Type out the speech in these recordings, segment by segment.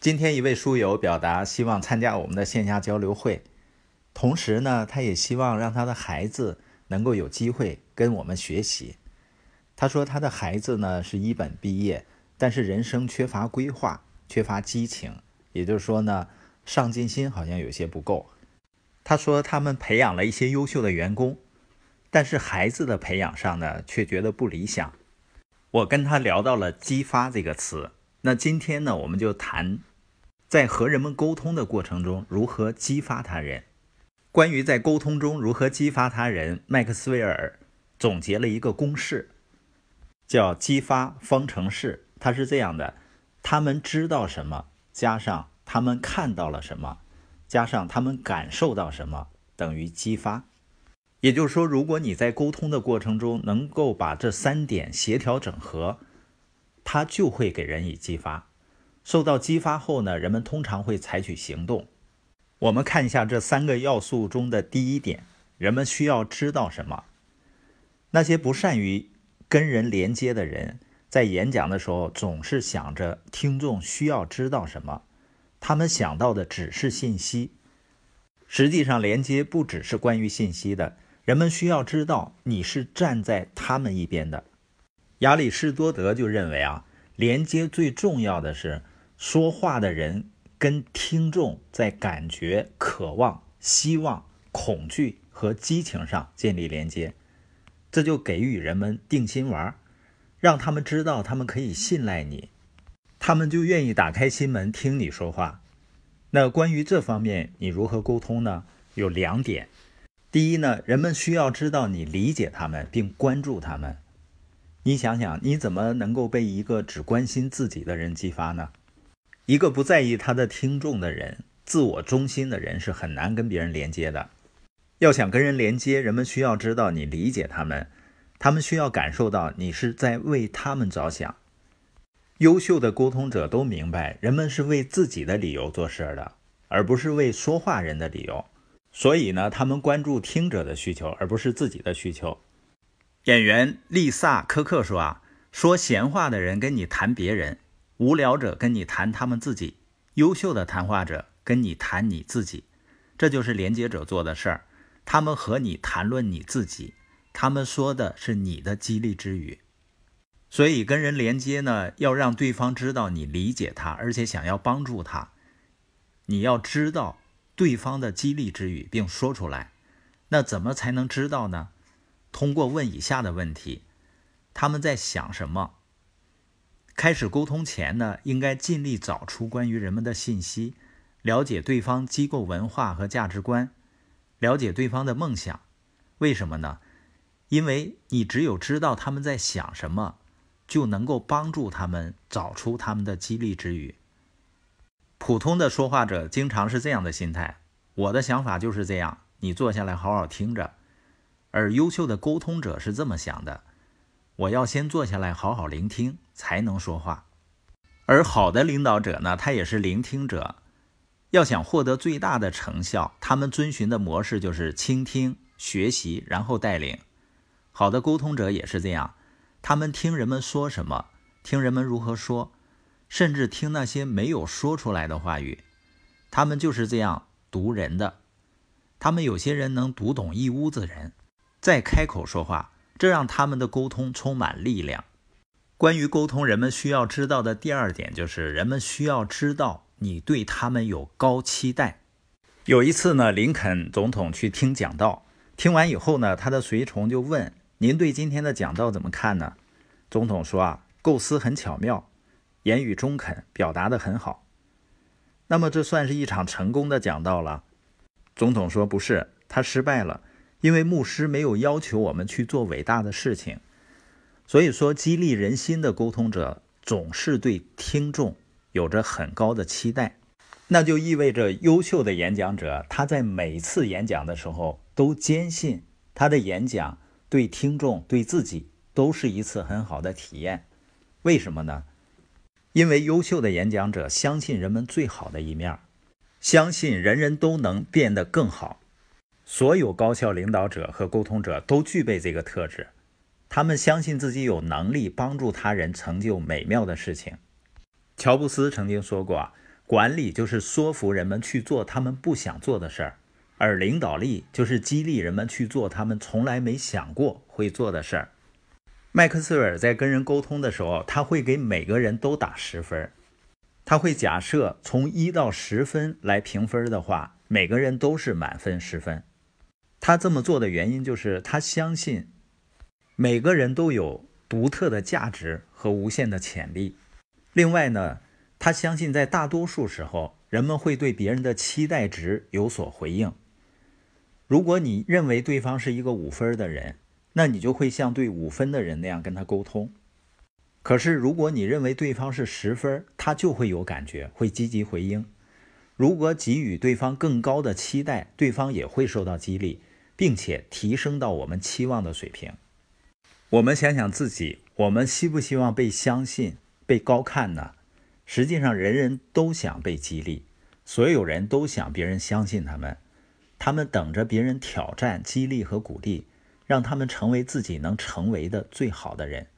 今天一位书友表达希望参加我们的线下交流会，同时呢，他也希望让他的孩子能够有机会跟我们学习。他说他的孩子呢是一本毕业，但是人生缺乏规划，缺乏激情，也就是说呢，上进心好像有些不够。他说他们培养了一些优秀的员工，但是孩子的培养上呢却觉得不理想。我跟他聊到了“激发”这个词，那今天呢，我们就谈。在和人们沟通的过程中，如何激发他人？关于在沟通中如何激发他人，麦克斯韦尔总结了一个公式，叫激发方程式。它是这样的：他们知道什么，加上他们看到了什么，加上他们感受到什么，等于激发。也就是说，如果你在沟通的过程中能够把这三点协调整合，它就会给人以激发。受到激发后呢，人们通常会采取行动。我们看一下这三个要素中的第一点：人们需要知道什么？那些不善于跟人连接的人，在演讲的时候总是想着听众需要知道什么，他们想到的只是信息。实际上，连接不只是关于信息的，人们需要知道你是站在他们一边的。亚里士多德就认为啊，连接最重要的是。说话的人跟听众在感觉、渴望、希望、恐惧和激情上建立连接，这就给予人们定心丸，让他们知道他们可以信赖你，他们就愿意打开心门听你说话。那关于这方面，你如何沟通呢？有两点。第一呢，人们需要知道你理解他们并关注他们。你想想，你怎么能够被一个只关心自己的人激发呢？一个不在意他的听众的人，自我中心的人是很难跟别人连接的。要想跟人连接，人们需要知道你理解他们，他们需要感受到你是在为他们着想。优秀的沟通者都明白，人们是为自己的理由做事的，而不是为说话人的理由。所以呢，他们关注听者的需求，而不是自己的需求。演员丽萨·科克说：“啊，说闲话的人跟你谈别人。”无聊者跟你谈他们自己，优秀的谈话者跟你谈你自己，这就是连接者做的事儿。他们和你谈论你自己，他们说的是你的激励之语。所以跟人连接呢，要让对方知道你理解他，而且想要帮助他。你要知道对方的激励之语，并说出来。那怎么才能知道呢？通过问以下的问题：他们在想什么？开始沟通前呢，应该尽力找出关于人们的信息，了解对方机构文化和价值观，了解对方的梦想。为什么呢？因为你只有知道他们在想什么，就能够帮助他们找出他们的激励之语。普通的说话者经常是这样的心态：我的想法就是这样，你坐下来好好听着。而优秀的沟通者是这么想的。我要先坐下来好好聆听，才能说话。而好的领导者呢，他也是聆听者。要想获得最大的成效，他们遵循的模式就是倾听、学习，然后带领。好的沟通者也是这样，他们听人们说什么，听人们如何说，甚至听那些没有说出来的话语。他们就是这样读人的。他们有些人能读懂一屋子人，再开口说话。这让他们的沟通充满力量。关于沟通，人们需要知道的第二点就是，人们需要知道你对他们有高期待。有一次呢，林肯总统去听讲道，听完以后呢，他的随从就问：“您对今天的讲道怎么看呢？”总统说：“啊，构思很巧妙，言语中肯，表达的很好。那么这算是一场成功的讲道了？”总统说：“不是，他失败了。”因为牧师没有要求我们去做伟大的事情，所以说激励人心的沟通者总是对听众有着很高的期待，那就意味着优秀的演讲者他在每次演讲的时候都坚信他的演讲对听众对自己都是一次很好的体验。为什么呢？因为优秀的演讲者相信人们最好的一面，相信人人都能变得更好。所有高效领导者和沟通者都具备这个特质，他们相信自己有能力帮助他人成就美妙的事情。乔布斯曾经说过：“啊，管理就是说服人们去做他们不想做的事儿，而领导力就是激励人们去做他们从来没想过会做的事儿。麦克斯韦尔在跟人沟通的时候，他会给每个人都打十分，他会假设从一到十分来评分的话，每个人都是满分十分。他这么做的原因就是他相信每个人都有独特的价值和无限的潜力。另外呢，他相信在大多数时候，人们会对别人的期待值有所回应。如果你认为对方是一个五分的人，那你就会像对五分的人那样跟他沟通。可是，如果你认为对方是十分，他就会有感觉，会积极回应。如果给予对方更高的期待，对方也会受到激励，并且提升到我们期望的水平。我们想想自己，我们希不希望被相信、被高看呢？实际上，人人都想被激励，所有人都想别人相信他们，他们等着别人挑战、激励和鼓励。让他们成为自己能成为的最好的人。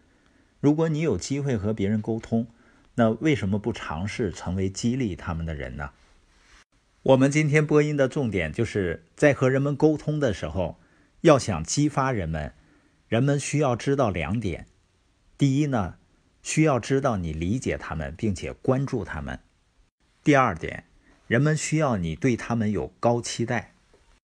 如果你有机会和别人沟通，那为什么不尝试成为激励他们的人呢？我们今天播音的重点就是在和人们沟通的时候，要想激发人们，人们需要知道两点：第一呢，需要知道你理解他们并且关注他们；第二点，人们需要你对他们有高期待。